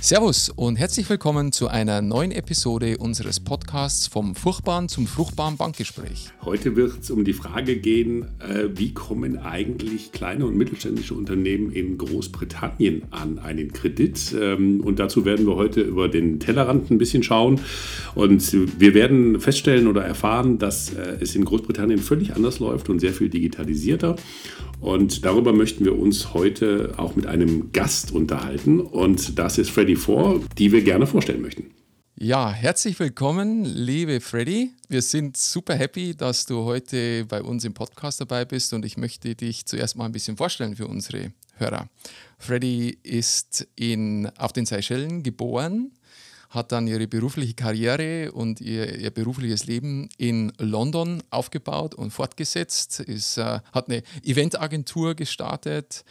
Servus und herzlich willkommen zu einer neuen Episode unseres Podcasts vom furchtbaren zum fruchtbaren Bankgespräch. Heute wird es um die Frage gehen, äh, wie kommen eigentlich kleine und mittelständische Unternehmen in Großbritannien an einen Kredit? Ähm, und dazu werden wir heute über den Tellerrand ein bisschen schauen. Und wir werden feststellen oder erfahren, dass äh, es in Großbritannien völlig anders läuft und sehr viel digitalisierter. Und darüber möchten wir uns heute auch mit einem Gast unterhalten. Und das ist Freddy Four, die wir gerne vorstellen möchten. Ja, herzlich willkommen, liebe Freddy. Wir sind super happy, dass du heute bei uns im Podcast dabei bist und ich möchte dich zuerst mal ein bisschen vorstellen für unsere Hörer. Freddy ist in, auf den Seychellen geboren, hat dann ihre berufliche Karriere und ihr, ihr berufliches Leben in London aufgebaut und fortgesetzt, ist, äh, hat eine Eventagentur gestartet,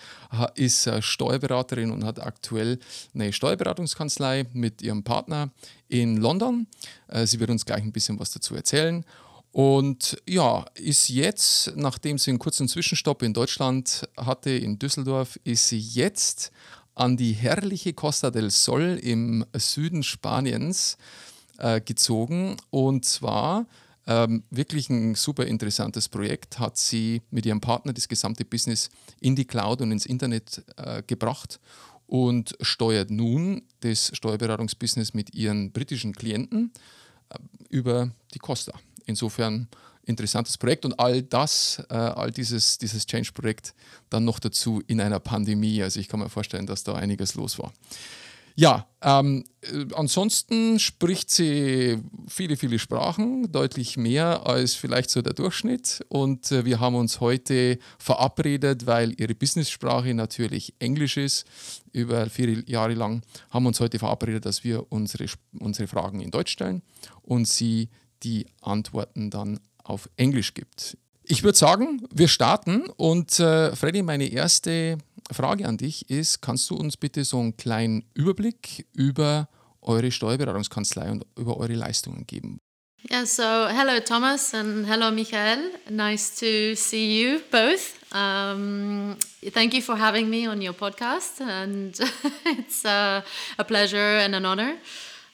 ist äh, Steuerberaterin und hat aktuell eine Steuerberatungskanzlei mit ihrem Partner in London. Äh, sie wird uns gleich ein bisschen was dazu erzählen. Und ja, ist jetzt, nachdem sie einen kurzen Zwischenstopp in Deutschland hatte, in Düsseldorf, ist sie jetzt an die herrliche Costa del Sol im Süden Spaniens äh, gezogen. Und zwar ähm, wirklich ein super interessantes Projekt, hat sie mit ihrem Partner das gesamte Business in die Cloud und ins Internet äh, gebracht und steuert nun das Steuerberatungsbusiness mit ihren britischen Klienten äh, über die Costa. Insofern interessantes Projekt und all das, äh, all dieses, dieses Change-Projekt dann noch dazu in einer Pandemie. Also ich kann mir vorstellen, dass da einiges los war. Ja, ähm, äh, ansonsten spricht sie viele, viele Sprachen, deutlich mehr als vielleicht so der Durchschnitt. Und äh, wir haben uns heute verabredet, weil ihre Business-Sprache natürlich Englisch ist, über viele Jahre lang, haben uns heute verabredet, dass wir unsere, unsere Fragen in Deutsch stellen und sie die Antworten dann auf Englisch gibt. Ich würde sagen, wir starten und äh, Freddy, meine erste Frage an dich ist, kannst du uns bitte so einen kleinen Überblick über eure Steuerberatungskanzlei und über eure Leistungen geben? Yeah, so hello Thomas and hello Michael. Nice to see you both. Um, thank you for having me on your podcast, and it's uh, a pleasure and an honor.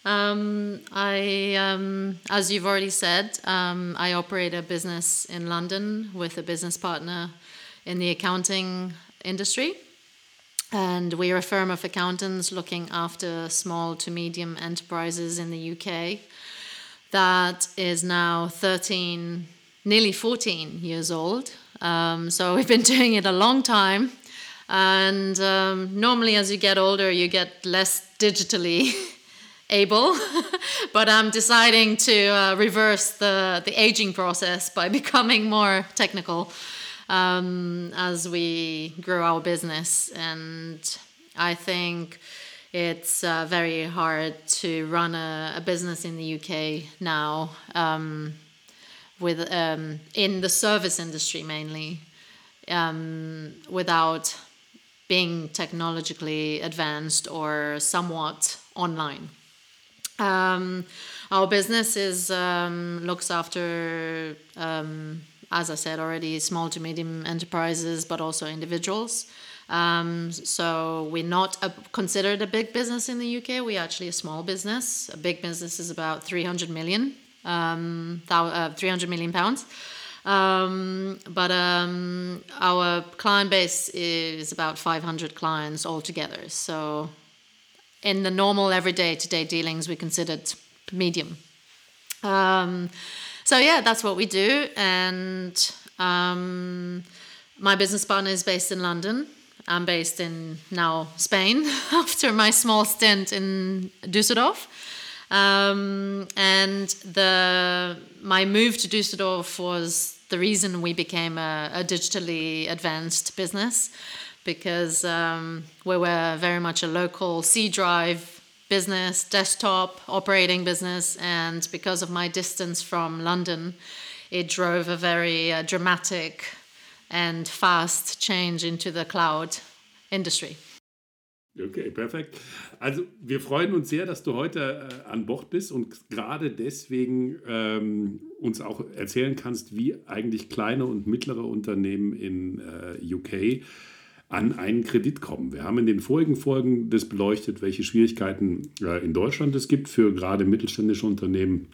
Um, I, um, as you've already said, um, I operate a business in London with a business partner in the accounting industry. And we're a firm of accountants looking after small to medium enterprises in the UK that is now 13, nearly 14 years old. Um, so we've been doing it a long time. And um, normally, as you get older, you get less digitally able, but I'm deciding to uh, reverse the, the aging process by becoming more technical um, as we grow our business. And I think it's uh, very hard to run a, a, business in the UK now um, with um, in the service industry mainly um, without being technologically advanced or somewhat online. Um, our business is um, looks after, um, as I said already, small to medium enterprises, but also individuals. Um, so we're not a, considered a big business in the UK. We're actually a small business. A big business is about 300 million, um, uh, 300 million pounds. Um, but um, our client base is about 500 clients altogether. So in the normal everyday to day dealings we considered medium. Um, so yeah, that's what we do. And um, my business partner is based in London. I'm based in now Spain after my small stint in Düsseldorf. Um, and the my move to Düsseldorf was the reason we became a, a digitally advanced business because um, we were very much a local C drive business, desktop operating business, and because of my distance from London, it drove a very uh, dramatic and fast change into the cloud industry. Okay, perfekt. Also wir freuen uns sehr, dass du heute äh, an Bord bist und gerade deswegen ähm, uns auch erzählen kannst, wie eigentlich kleine und mittlere Unternehmen in äh, UK an einen Kredit kommen. Wir haben in den vorigen Folgen das beleuchtet, welche Schwierigkeiten äh, in Deutschland es gibt für gerade mittelständische Unternehmen,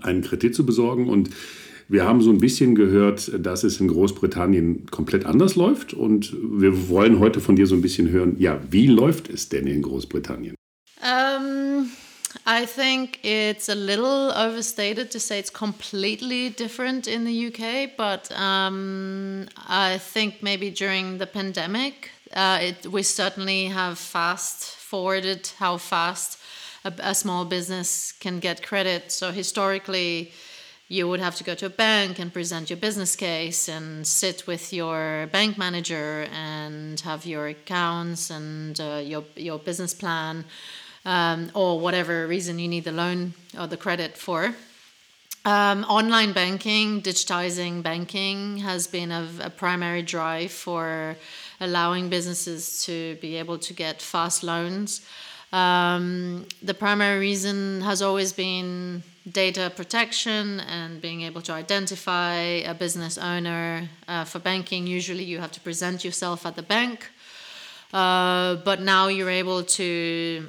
einen Kredit zu besorgen. Und wir haben so ein bisschen gehört, dass es in Großbritannien komplett anders läuft. Und wir wollen heute von dir so ein bisschen hören, ja, wie läuft es denn in Großbritannien? Um, I think it's a little overstated to say it's completely different in the UK, but um, I think maybe during the pandemic, uh, it, we certainly have fast forwarded how fast a, a, small business can get credit. So historically, you would have to go to a bank and present your business case and sit with your bank manager and have your accounts and uh, your your business plan um, or whatever reason you need the loan or the credit for. Um, online banking, digitizing banking has been a, a, primary drive for allowing businesses to be able to get fast loans. Um, the primary reason has always been data protection and being able to identify a business owner. Uh, for banking, usually you have to present yourself at the bank. Uh, but now you're able to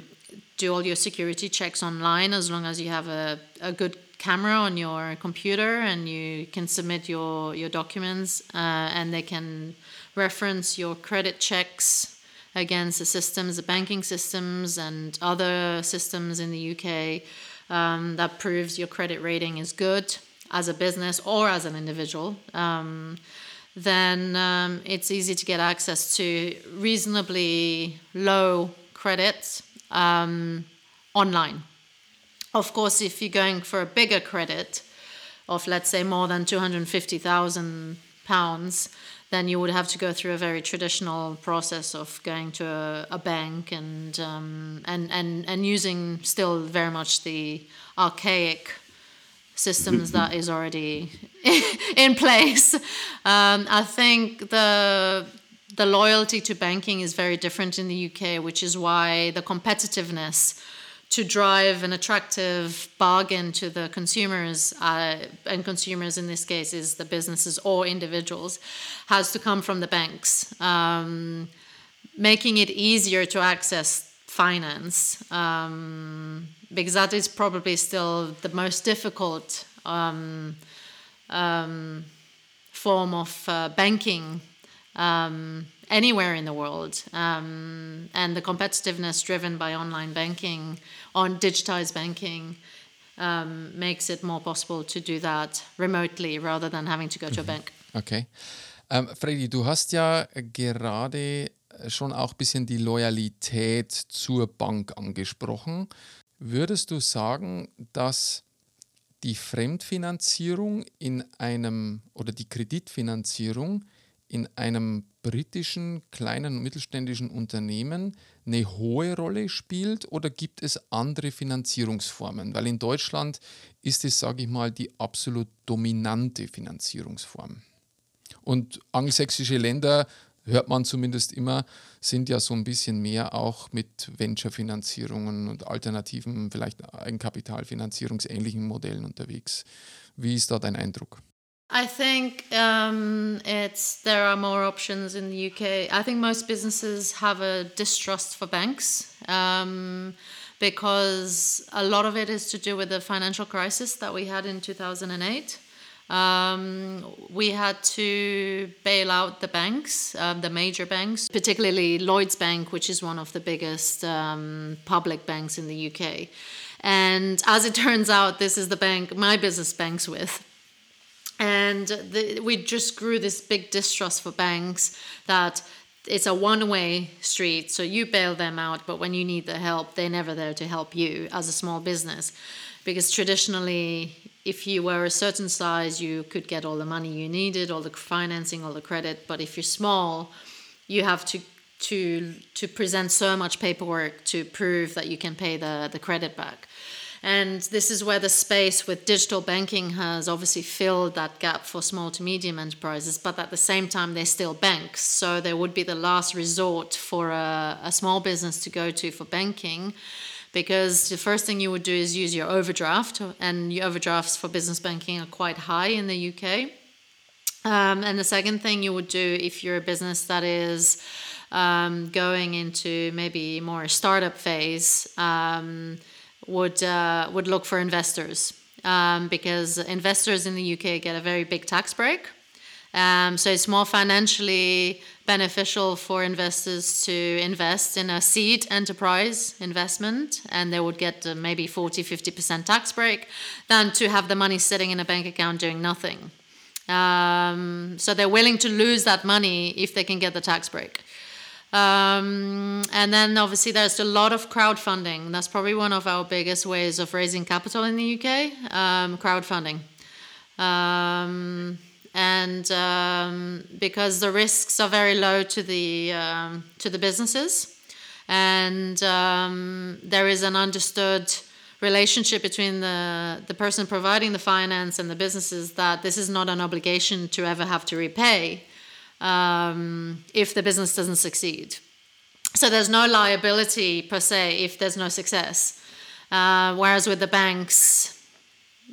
do all your security checks online as long as you have a, a good camera on your computer and you can submit your, your documents uh, and they can reference your credit checks against the systems, the banking systems, and other systems in the UK um, that proves your credit rating is good as a business or as an individual. Um, then um, it's easy to get access to reasonably low credits um, online. Of course, if you're going for a bigger credit of, let's say, more than 250,000 pounds, then you would have to go through a very traditional process of going to a, a bank and, um, and, and, and using still very much the archaic systems that is already in place. Um, I think the the loyalty to banking is very different in the UK, which is why the competitiveness to drive an attractive bargain to the consumers, uh, and consumers in this case is the businesses or individuals, has to come from the banks, um, making it easier to access finance, um, because that is probably still the most difficult um, um form of uh, banking um, anywhere in the world. Um, and the competitiveness driven by online banking, on digitized banking, um, makes it more possible to do that remotely rather than having to go to a mhm. bank. Okay. Ähm, Freddy, du hast ja gerade schon auch ein bisschen die Loyalität zur Bank angesprochen. Würdest du sagen, dass die Fremdfinanzierung in einem oder die Kreditfinanzierung in einem britischen kleinen und mittelständischen Unternehmen eine hohe Rolle spielt oder gibt es andere Finanzierungsformen? Weil in Deutschland ist es, sage ich mal, die absolut dominante Finanzierungsform. Und angelsächsische Länder, hört man zumindest immer, sind ja so ein bisschen mehr auch mit Venture-Finanzierungen und alternativen, vielleicht Eigenkapitalfinanzierungsähnlichen Modellen unterwegs. Wie ist da dein Eindruck? I think um, it's there are more options in the UK. I think most businesses have a distrust for banks um, because a lot of it is to do with the financial crisis that we had in 2008. Um, we had to bail out the banks, uh, the major banks, particularly Lloyd's Bank, which is one of the biggest um, public banks in the UK. And as it turns out, this is the bank my business banks with and the, we just grew this big distrust for banks that it's a one-way street so you bail them out but when you need the help they're never there to help you as a small business. Because traditionally if you were a certain size you could get all the money you needed all the financing all the credit. But if you're small you have to to to present so much paperwork to prove that you can pay the the credit back and this is where the space with digital banking has obviously filled that gap for small to medium enterprises, but at the same time, they're still banks. So they would be the last resort for a, a small business to go to for banking because the first thing you would do is use your overdraft, and your overdrafts for business banking are quite high in the UK. Um, and the second thing you would do if you're a business that is um, going into maybe more startup phase um, would uh, would look for investors um, because investors in the UK get a very big tax break. Um, so it's more financially beneficial for investors to invest in a seed enterprise investment and they would get uh, maybe 40 50% tax break than to have the money sitting in a bank account doing nothing. Um, so they're willing to lose that money if they can get the tax break. Um, and then obviously there's a lot of crowdfunding. That's probably one of our biggest ways of raising capital in the UK. Um, crowdfunding, um, and um, because the risks are very low to the um, to the businesses, and um, there is an understood relationship between the the person providing the finance and the businesses that this is not an obligation to ever have to repay um, if the business doesn't succeed. So there's no liability per se if there's no success. Uh, whereas with the banks,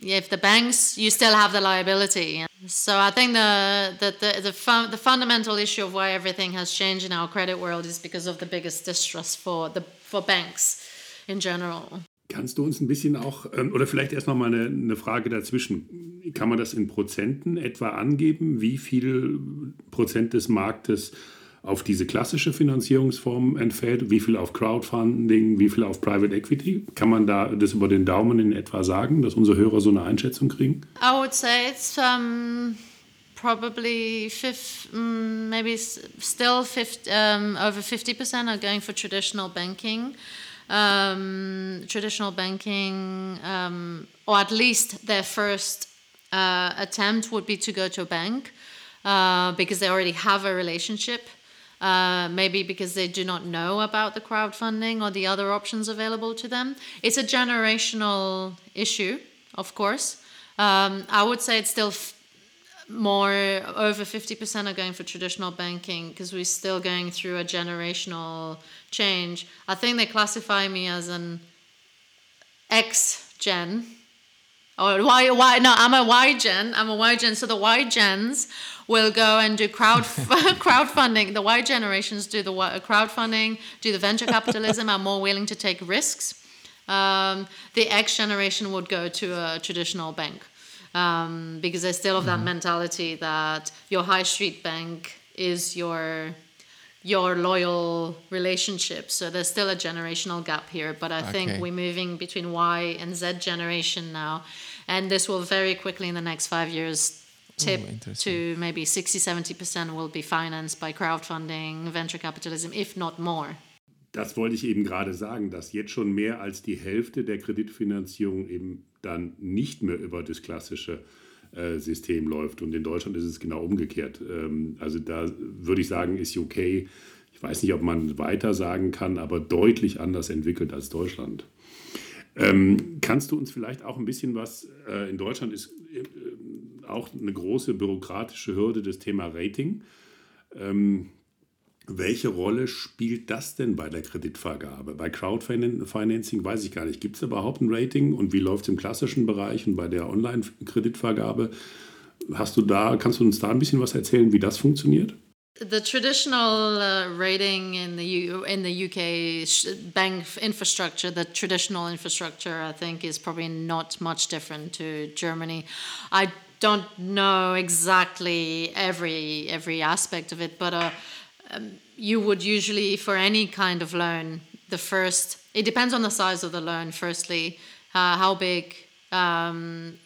if the banks, you still have the liability. So I think the the the the, the fundamental issue of why everything has changed in our credit world is because of the biggest distrust for the for banks in general. Kannst du uns ein bisschen auch, ähm, oder vielleicht erst noch mal eine, eine, Frage dazwischen. Kann man das in Prozenten etwa angeben? Wie viel Prozent des Marktes auf diese klassische Finanzierungsform entfällt? Wie viel auf Crowdfunding? Wie viel auf Private Equity? Kann man da das über den Daumen in etwa sagen, dass unsere Hörer so eine Einschätzung kriegen? I would say it's um, probably fifth, mm, maybe still 50, um, over 50% are going for traditional banking. Um, traditional banking, um, or at least their first uh, attempt would be to go to a bank uh, because they already have a relationship. Uh, maybe because they do not know about the crowdfunding or the other options available to them. It's a generational issue, of course. Um, I would say it's still more over 50% are going for traditional banking because we're still going through a generational change. I think they classify me as an X gen. Or why why no, I'm a Y gen. I'm a Y gen. So the Y gens will go and do crowd crowdfunding. The Y generations do the crowdfunding, do the venture capitalism, are more willing to take risks. Um, the X generation would go to a traditional bank um, because they still have that mm-hmm. mentality that your high street bank is your your loyal relationship. So there's still a generational gap here, but I okay. think we're moving between Y and Z generation now, and this will very quickly in the next five years tip Ooh, to maybe 60 70% will be financed by crowdfunding, venture capitalism, if not more. Das wollte ich eben gerade sagen, dass jetzt schon mehr als die Hälfte der Kreditfinanzierung eben dann nicht mehr über das klassische äh, System läuft. Und in Deutschland ist es genau umgekehrt. Ähm, also da würde ich sagen, ist UK, ich weiß nicht, ob man weiter sagen kann, aber deutlich anders entwickelt als Deutschland. Ähm, kannst du uns vielleicht auch ein bisschen was, äh, in Deutschland ist äh, auch eine große bürokratische Hürde das Thema Rating. Ähm, welche Rolle spielt das denn bei der Kreditvergabe? Bei Crowdfinancing weiß ich gar nicht. Gibt es überhaupt ein Rating und wie läuft es im klassischen Bereich und bei der Online-Kreditvergabe? Hast du da, kannst du uns da ein bisschen was erzählen, wie das funktioniert? The traditional uh, rating in the U in the UK bank infrastructure, the traditional infrastructure, I think, is probably not much different to Germany. I don't know exactly every every aspect of it, but uh, um, you would usually, for any kind of loan, the first, it depends on the size of the loan, firstly, uh, how big um,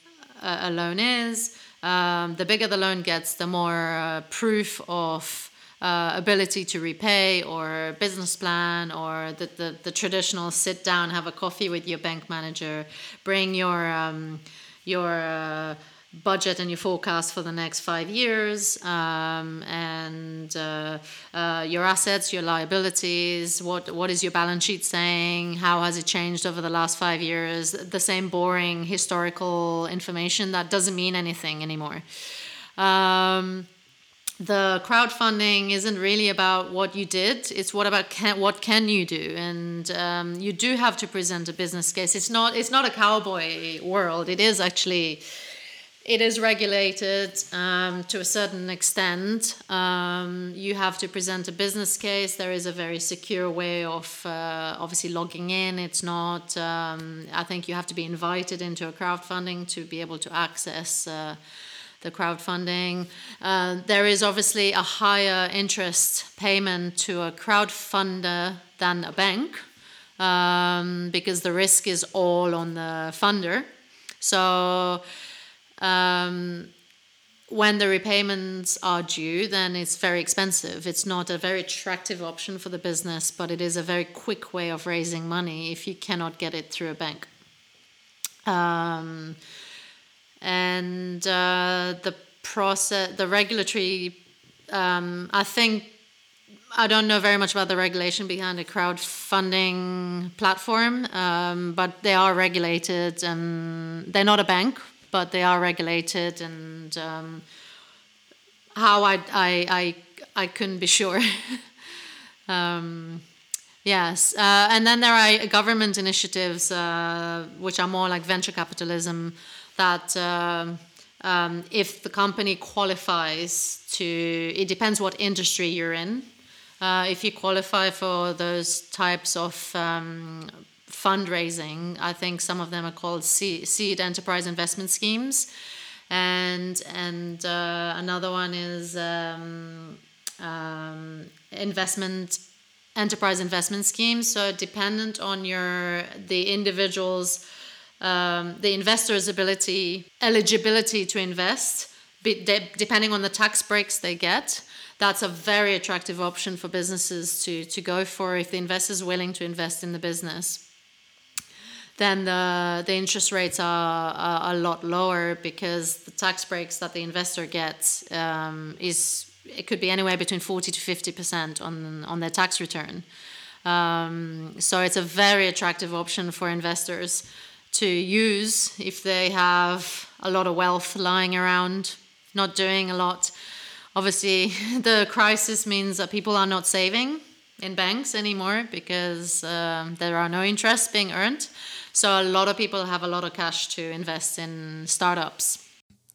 a, loan is. Um, the bigger the loan gets, the more uh, proof of uh, ability to repay or business plan or the, the, the, traditional sit down, have a coffee with your bank manager, bring your, um, your uh, budget and your forecast for the next five years um, and uh, uh, your assets your liabilities what what is your balance sheet saying how has it changed over the last five years the same boring historical information that doesn't mean anything anymore. Um, the crowdfunding isn't really about what you did it's what about can, what can you do? And um, you do have to present a business case. It's not it's not a cowboy world. It is actually it is regulated um, to a certain extent. Um, you have to present a business case. There is a very secure way of uh, obviously logging in. It's not, um, I think you have to be invited into a crowdfunding to be able to access uh, the crowdfunding. Uh, there is obviously a higher interest payment to a crowdfunder than a bank um, because the risk is all on the funder. So, um, when the repayments are due, then it's very expensive. It's not a very attractive option for the business, but it is a very quick way of raising money if you cannot get it through a bank. Um, and uh, the process, the regulatory, um, I think, I don't know very much about the regulation behind a crowdfunding platform, um, but they are regulated and they're not a bank, but they are regulated and um, how I, I, I, I couldn't be sure. um, yes, uh, and then there are government initiatives uh, which are more like venture capitalism that um, um, if the company qualifies to, it depends what industry you're in. Uh, if you qualify for those types of um, fundraising. I think some of them are called seed enterprise investment schemes, and and uh, another one is um, um, investment enterprise investment schemes. So dependent on your the individual's um, the investor's ability eligibility to invest, depending on the tax breaks they get. That's a very attractive option for businesses to, to go for if the investor is willing to invest in the business then the, the interest rates are, a lot lower because the tax breaks that the investor gets um, is it could be anywhere between 40 to 50 percent on on their tax return. Um, so it's a very attractive option for investors to use if they have a lot of wealth lying around, not doing a lot. Obviously, the crisis means that people are not saving in banks anymore because um, there are no interests being earned. So a lot of people have a lot of cash to invest in startups.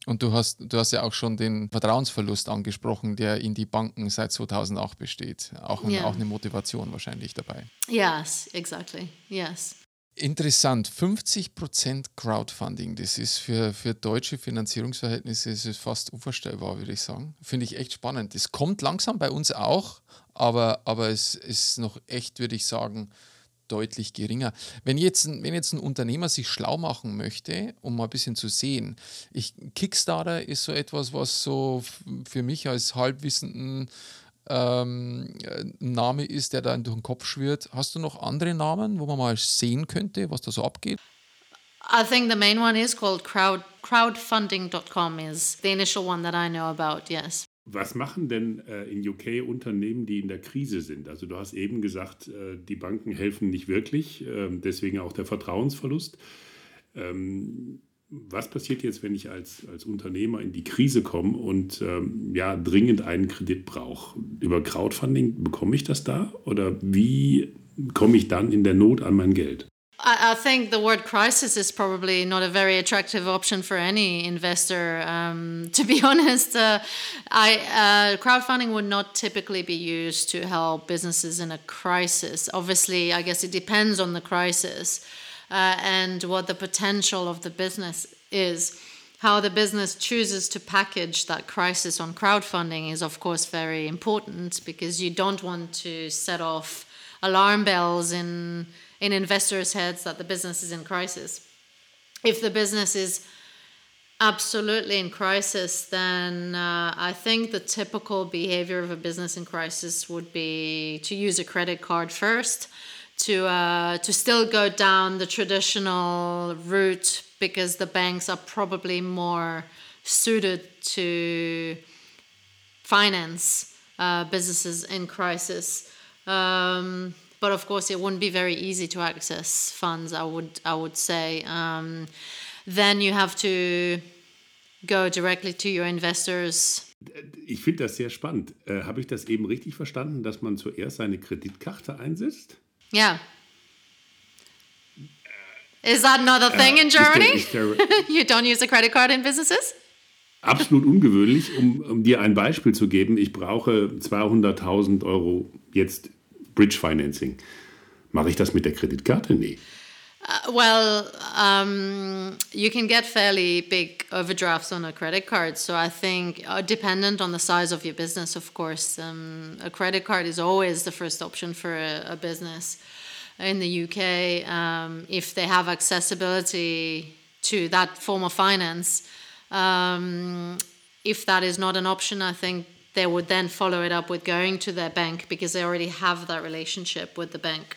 Und du hast, du hast ja auch schon den Vertrauensverlust angesprochen, der in die Banken seit 2008 besteht. Auch, yeah. auch eine Motivation wahrscheinlich dabei. Yes, exactly. Yes. Interessant, 50% Crowdfunding, das ist für, für deutsche Finanzierungsverhältnisse ist fast unvorstellbar, würde ich sagen. Finde ich echt spannend. Das kommt langsam bei uns auch, aber, aber es ist noch echt, würde ich sagen, deutlich geringer. Wenn jetzt, wenn jetzt ein Unternehmer sich schlau machen möchte, um mal ein bisschen zu sehen, ich, Kickstarter ist so etwas, was so für mich als halbwissenden ähm, Name ist, der da durch den Kopf schwirrt. Hast du noch andere Namen, wo man mal sehen könnte, was da so abgeht? I think the main one is called crowd, crowdfunding.com is the initial one that I know about, yes. Was machen denn äh, in UK Unternehmen, die in der Krise sind? Also du hast eben gesagt, äh, die Banken helfen nicht wirklich, äh, deswegen auch der Vertrauensverlust. Ähm, was passiert jetzt, wenn ich als, als Unternehmer in die Krise komme und ähm, ja dringend einen Kredit brauche? Über Crowdfunding bekomme ich das da? Oder wie komme ich dann in der Not an mein Geld? I, I, think the word crisis is probably not a very attractive option for any investor. Um, to be honest, uh, I, uh, crowdfunding would not typically be used to help businesses in a crisis. Obviously, I guess it depends on the crisis uh, and what the potential of the business is. How the business chooses to package that crisis on crowdfunding is, of course, very important because you don't want to set off alarm bells in in investors' heads that the business is in crisis. If the business is absolutely in crisis, then uh, I think the typical behavior of a business in crisis would be to use a credit card first, to uh, to still go down the traditional route because the banks are probably more suited to finance uh, businesses in crisis. Um, but of course it wouldn't be very easy to access funds i would i would say um, then you have to go directly to your investors ich finde das sehr spannend. Äh, Habe ich das eben richtig verstanden, dass man zuerst seine Kreditkarte einsetzt? Ja. Is that not a thing uh, in Germany? Is there, is there you don't use a credit card in businesses? absolut ungewöhnlich. Um, um, dir ein Beispiel zu geben, ich brauche 200.000 Euro jetzt Bridge Financing. Mache ich das mit der Kreditkarte? Nee. Uh, well, um, you can get fairly big overdrafts on a credit card. So I think, uh, dependent on the size of your business, of course, um, a credit card is always the first option for a, a business in the UK um, if they have accessibility to that form of finance. Um, if that is not an option, I think they would then follow it up with going to their bank because they already have that relationship with the bank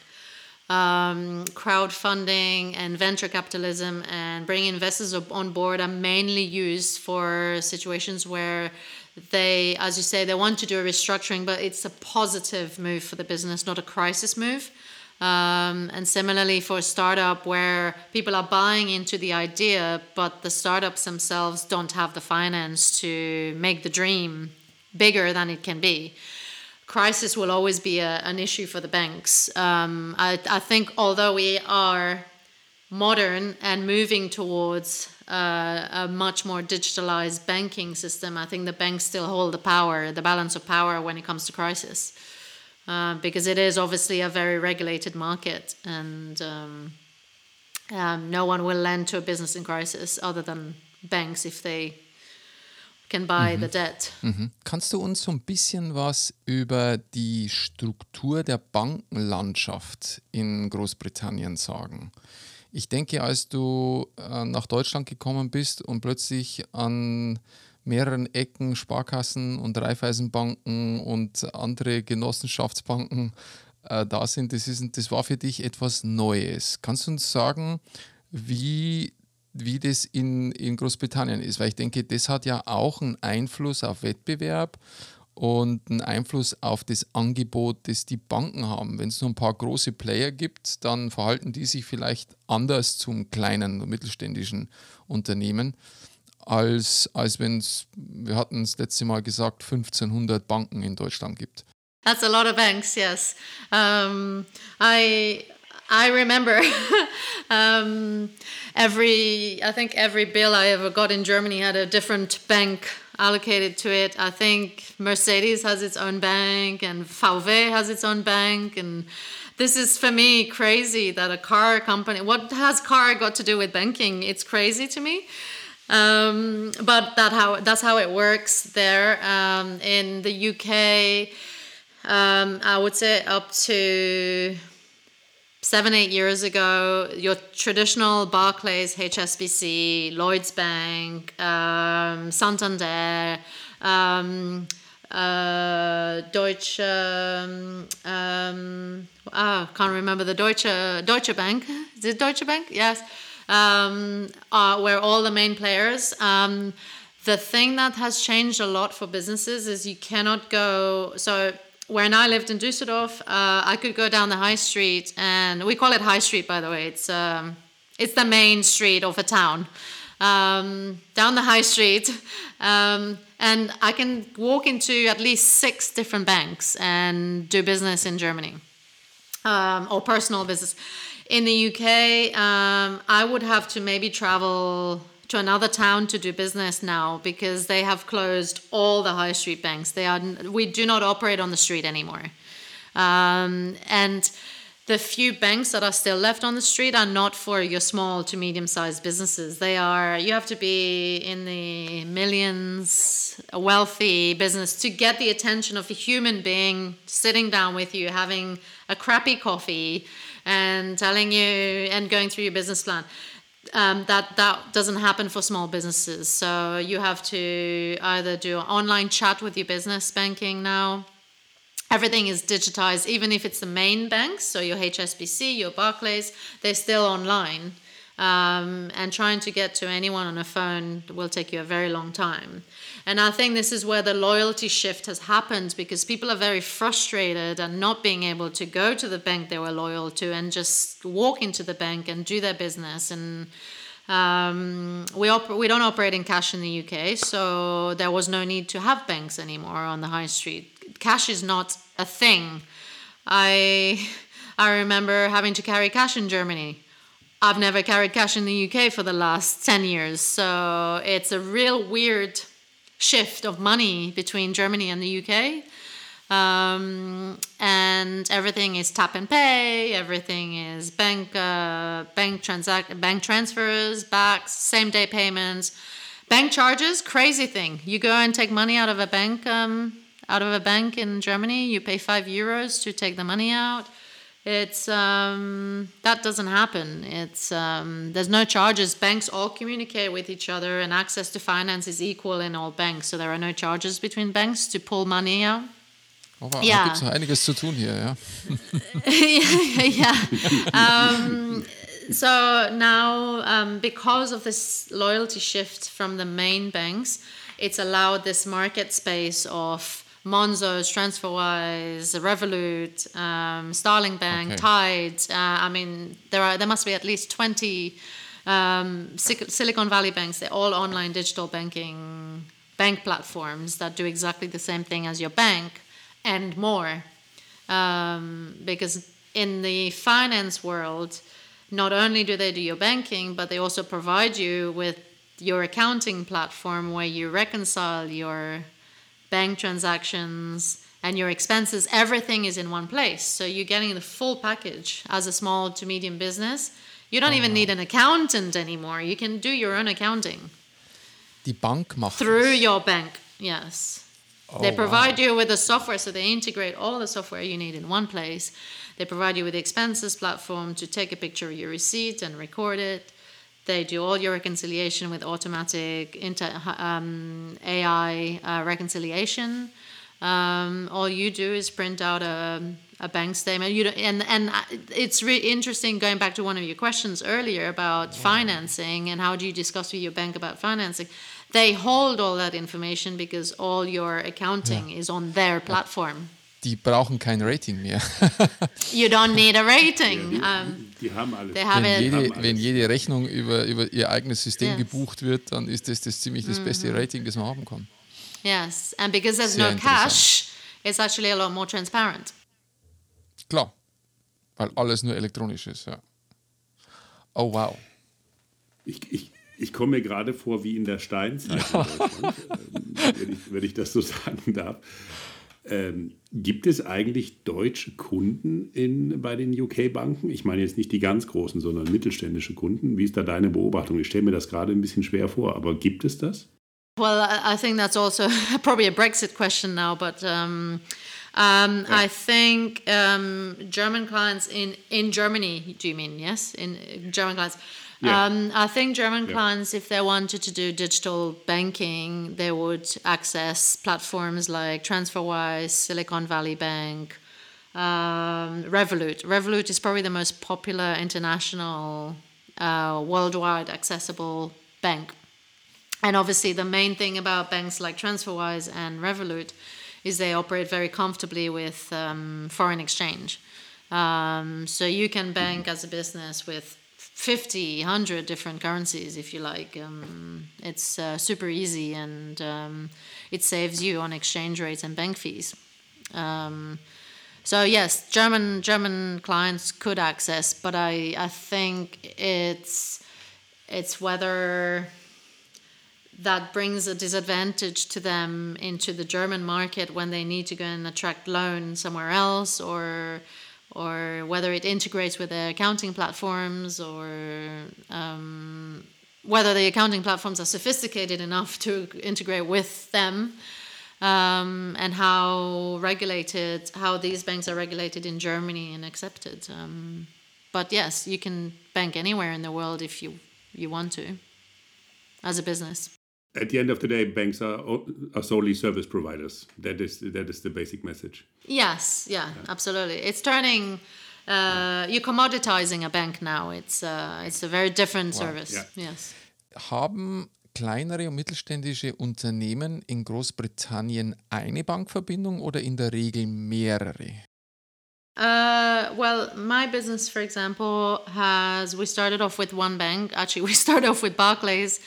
um, crowdfunding and venture capitalism and bringing investors on board are mainly used for situations where they, as you say, they want to do a restructuring, but it's a positive move for the business, not a crisis move. Um, and similarly for a startup where people are buying into the idea, but the startups themselves don't have the finance to make the dream bigger than it can be crisis will always be a, an issue for the banks. Um, I, I, think although we are modern and moving towards uh, a much more digitalized banking system, I think the banks still hold the power, the balance of power when it comes to crisis. Uh, because it is obviously a very regulated market and um, um, no one will lend to a business in crisis other than banks if they can buy mhm. the debt. Mhm. Kannst du uns so ein bisschen was über die Struktur der Bankenlandschaft in Großbritannien sagen? Ich denke, als du äh, nach Deutschland gekommen bist und plötzlich an mehreren Ecken Sparkassen und Raiffeisenbanken und andere Genossenschaftsbanken äh, da sind, das, ist, das war für dich etwas Neues. Kannst du uns sagen, wie wie das in, in Großbritannien ist, weil ich denke, das hat ja auch einen Einfluss auf Wettbewerb und einen Einfluss auf das Angebot, das die Banken haben. Wenn es nur ein paar große Player gibt, dann verhalten die sich vielleicht anders zum kleinen und mittelständischen Unternehmen, als, als wenn es, wir hatten es letzte Mal gesagt, 1500 Banken in Deutschland gibt. That's a lot of banks, yes. Um, I I remember um, every, I think every bill I ever got in Germany had a different bank allocated to it. I think Mercedes has its own bank and VW has its own bank. And this is for me crazy that a car company, what has car got to do with banking? It's crazy to me. Um, but that how that's how it works there. Um, in the UK, um, I would say up to seven, eight years ago, your traditional Barclays, HSBC, Lloyds Bank, um, Santander, um, uh, Deutsche, um, oh, can't remember the Deutsche, Deutsche Bank. Is it Deutsche Bank? Yes. Um, uh, all the main players. Um, the thing that has changed a lot for businesses is you cannot go. So when I lived in Düsseldorf, uh, I could go down the high street, and we call it High Street, by the way. It's um, it's the main street of a town. Um, down the high street, um, and I can walk into at least six different banks and do business in Germany um, or personal business. In the UK, um, I would have to maybe travel to another town to do business now because they have closed all the high street banks. They are we do not operate on the street anymore, um, and the few banks that are still left on the street are not for your small to medium sized businesses. They are you have to be in the millions, a wealthy business to get the attention of a human being sitting down with you, having a crappy coffee, and telling you and going through your business plan um, that that doesn't happen for small businesses. So you have to either do online chat with your business banking now. Everything is digitized, even if it's the main banks, so your HSBC, your Barclays, they're still online. Um, and trying to get to anyone on a phone will take you a very long time. And I think this is where the loyalty shift has happened because people are very frustrated and not being able to go to the bank they were loyal to and just walk into the bank and do their business. And um, we op- we don't operate in cash in the UK, so there was no need to have banks anymore on the high street. Cash is not a thing. I I remember having to carry cash in Germany. I've never carried cash in the UK for the last 10 years. So it's a real weird shift of money between Germany and the UK. Um, and everything is tap and pay. Everything is bank uh, bank transact bank transfers, BACS, same day payments, bank charges. Crazy thing. You go and take money out of a bank um, out of a bank in Germany. You pay five euros to take the money out. It's um, that doesn't happen. It's um, there's no charges. Banks all communicate with each other, and access to finance is equal in all banks. So there are no charges between banks to pull money out. Oh, wow. Ja. Da gibt es einiges zu tun hier, ja. yeah. Um, so now, um, because of this loyalty shift from the main banks, it's allowed this market space of Monzo's, TransferWise, Revolut, um, Starling Bank, Okay. Tide. Uh, I mean, there are there must be at least twenty um, Silicon Valley banks. They're all online digital banking bank platforms that do exactly the same thing as your bank and more. Um, because in the finance world, not only do they do your banking, but they also provide you with your accounting platform where you reconcile your bank transactions and your expenses. Everything is in one place. So you're getting the full package as a small to medium business. You don't even uh-huh. need an accountant anymore. You can do your own accounting Die Bank macht through your bank. Yes. Oh, they Oh, provide you with the software, so they integrate all the software you need in one place. They provide you with the expenses platform to take a picture of your receipt and record it. They do all your reconciliation with automatic inter, um, AI uh, reconciliation. Um, all you do is print out a, a bank statement. You don't, and and it's really interesting going back to one of your questions earlier about financing and how do you discuss with your bank about financing. They hold all that information because all your accounting is on their platform. Die brauchen kein Rating mehr. You don't need a rating. Um, Die haben alles. they have wenn, jede, wenn jede Rechnung über, über ihr eigenes System Yes. gebucht wird, dann ist das, das ziemlich das beste Rating, das man haben kann. Yes, and because there's Sehr no cash, it's actually a lot more transparent. Klar, weil alles nur elektronisch ist. Ja. Oh wow. Ich, ich, ich komme mir gerade vor wie in der Steinzeit in Deutschland, ähm, wenn, ich, wenn ich das so sagen darf. Ähm, gibt es eigentlich deutsche Kunden in, bei den UK-Banken? Ich meine jetzt nicht die ganz großen, sondern mittelständische Kunden. Wie ist da deine Beobachtung? Ich stelle mir das gerade ein bisschen schwer vor, aber gibt es das? Well, I think that's also probably a Brexit question now, but um, um, I think um, German clients in, in Germany, do you mean, yes? In uh, German clients. Yeah. Um, I think German Yeah. clients, if they wanted to do digital banking, they would access platforms like TransferWise, Silicon Valley Bank, um, Revolut. Revolut is probably the most popular international, uh, worldwide accessible bank. And obviously, the main thing about banks like TransferWise and Revolut is they operate very comfortably with um, foreign exchange. Um, so you can bank as a business with 50, 100 different currencies if you like. Um, it's uh, super easy and um, it saves you on exchange rates and bank fees. Um, so yes, German German clients could access, but I, I think it's it's whether that brings a disadvantage to them into the German market when they need to go and attract loan somewhere else or or whether it integrates with the accounting platforms or um, whether the accounting platforms are sophisticated enough to integrate with them um, and how regulated how these banks are regulated in Germany and accepted. Um, but yes you can bank anywhere in the world if you you want to as a business At the end of the day, banks are, are solely service providers. That is that is the basic message. Yes, yeah, absolutely. It's turning. Uh, you're commoditizing a bank now. It's uh, it's a very different service. yeah. Yes. Haben kleinere und mittelständische Unternehmen in Großbritannien eine Bankverbindung oder in der Regel mehrere? Uh, well, my business, for example, has we started off with one bank. Actually, we started off with Barclays,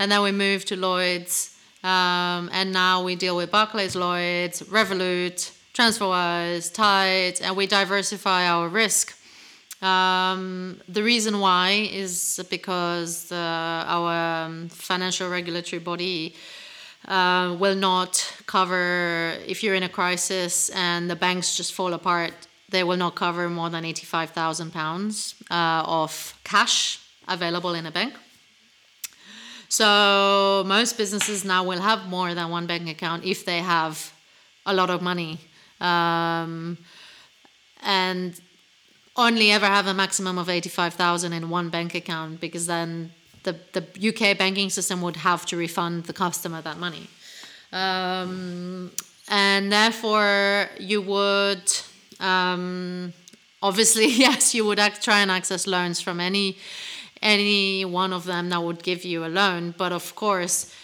and then we moved to Lloyd's, um, and now we deal with Barclays, Lloyd's, Revolut, TransferWise, Tide, and we diversify our risk. Um, the reason why is because uh, our um, financial regulatory body uh, will not cover if you're in a crisis and the banks just fall apart. They will not cover more than eighty-five thousand uh, pounds of cash available in a bank. So most businesses now will have more than one bank account if they have a lot of money, um, and only ever have a maximum of eighty-five thousand in one bank account because then the, the UK banking system would have to refund the customer that money. Um, and therefore, you would um, obviously, yes, you would act, try and access loans from any any one of them that would give you a loan. But of course,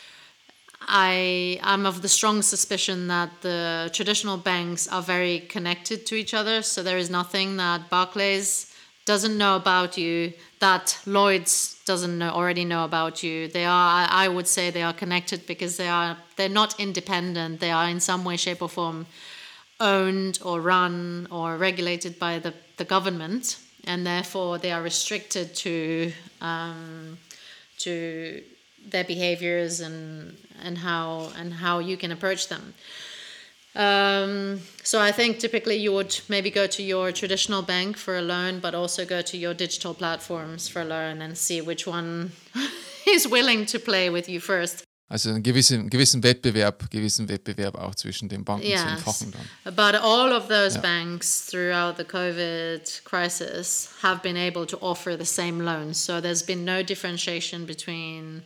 I am of the strong suspicion that the traditional banks are very connected to each other. So there is nothing that Barclays doesn't know about you that Lloyd's doesn't know, already know about you. They are, I would say, they are connected because they are they're not independent. They are in some way, shape, or form owned or run or regulated by the, the government, and therefore they are restricted to um, to their behaviors and and how and how you can approach them. Um, so I think typically you would maybe go to your traditional bank for a loan, but also go to your digital platforms for a loan and see which one is willing to play with you first. Also einen gewissen, gewissen Wettbewerb, gewissen Wettbewerb auch zwischen den Banken yes. zu entfachen dann. But all of those ja. banks throughout the COVID crisis have been able to offer the same loans. So there's been no differentiation between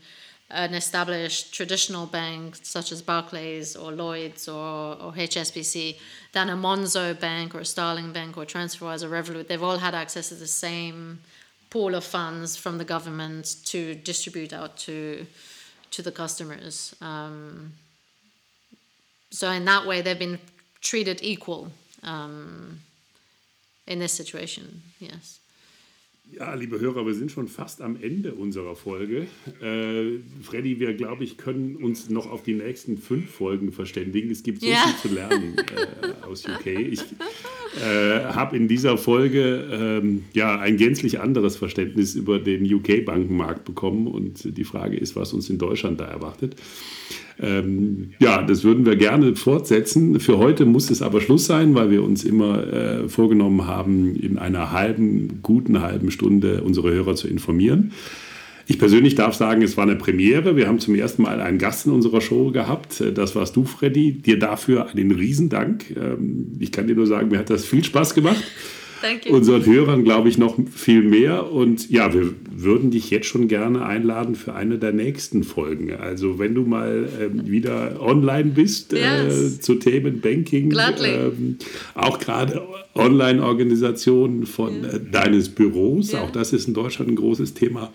an established traditional bank such as Barclays or Lloyd's or, or HSBC than a Monzo bank or a Starling bank or TransferWise or Revolut. They've all had access to the same pool of funds from the government to distribute out to to the customers. Um, so in that way, they've been treated equal um, in this situation. Yes. Ja, liebe Hörer, wir sind schon fast am Ende unserer Folge. Äh, Freddy, wir, glaube ich, können uns noch auf die nächsten fünf Folgen verständigen. Es gibt so ja. viel zu lernen äh, aus UK. Ich äh, habe in dieser Folge ähm, ja, ein gänzlich anderes Verständnis über den UK-Bankenmarkt bekommen. Und die Frage ist, was uns in Deutschland da erwartet. Ähm, ja, das würden wir gerne fortsetzen. Für heute muss es aber Schluss sein, weil wir uns immer äh, vorgenommen haben, in einer halben, guten halben Stunde unsere Hörer zu informieren. Ich persönlich darf sagen, es war eine Premiere. Wir haben zum ersten Mal einen Gast in unserer Show gehabt. Das warst du, Freddy. Dir dafür einen Riesendank. Ähm, ich kann dir nur sagen, mir hat das viel Spaß gemacht. Danke. Unseren Hörern glaube ich noch viel mehr. Und ja, wir würden dich jetzt schon gerne einladen für eine der nächsten Folgen. Also wenn du mal ähm, wieder online bist äh, yes. äh, zu Themen Banking, ähm, auch gerade Online-Organisationen von yeah. äh, deines Büros, yeah. auch das ist in Deutschland ein großes Thema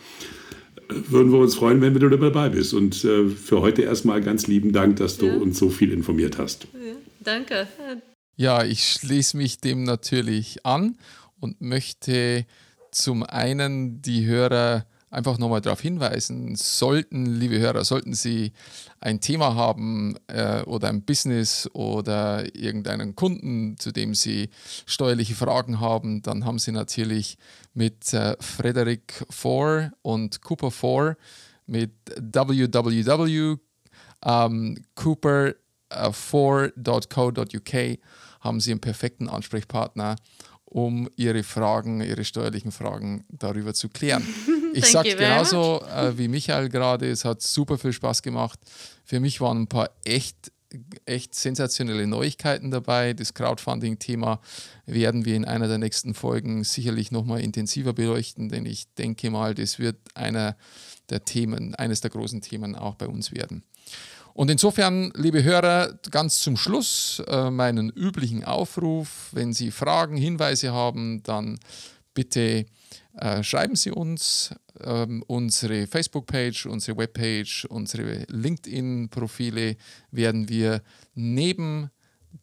würden wir uns freuen, wenn du dabei bist. Und äh, für heute erstmal ganz lieben Dank, dass du ja. uns so viel informiert hast. Ja, danke. Ja, ich schließe mich dem natürlich an und möchte zum einen die Hörer einfach nochmal darauf hinweisen, sollten, liebe Hörer, sollten Sie ein Thema haben äh, oder ein Business oder irgendeinen Kunden, zu dem Sie steuerliche Fragen haben, dann haben Sie natürlich mit äh, Frederick Four und Cooper Four mit www. Ähm, Cooper4.co.uk haben Sie einen perfekten Ansprechpartner, um Ihre Fragen, Ihre steuerlichen Fragen darüber zu klären. Ich sage genauso äh, wie Michael gerade, es hat super viel Spaß gemacht. Für mich waren ein paar echt, echt sensationelle Neuigkeiten dabei. Das Crowdfunding-Thema werden wir in einer der nächsten Folgen sicherlich nochmal intensiver beleuchten, denn ich denke mal, das wird einer der Themen, eines der großen Themen auch bei uns werden. Und insofern, liebe Hörer, ganz zum Schluss äh, meinen üblichen Aufruf. Wenn Sie Fragen, Hinweise haben, dann bitte äh, schreiben Sie uns. Ähm, unsere Facebook-Page, unsere Webpage, unsere LinkedIn-Profile werden wir neben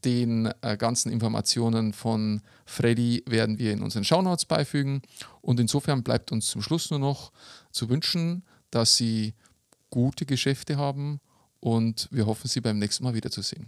den äh, ganzen Informationen von Freddy werden wir in unseren Shownotes beifügen. Und insofern bleibt uns zum Schluss nur noch zu wünschen, dass Sie gute Geschäfte haben und wir hoffen, Sie beim nächsten Mal wiederzusehen.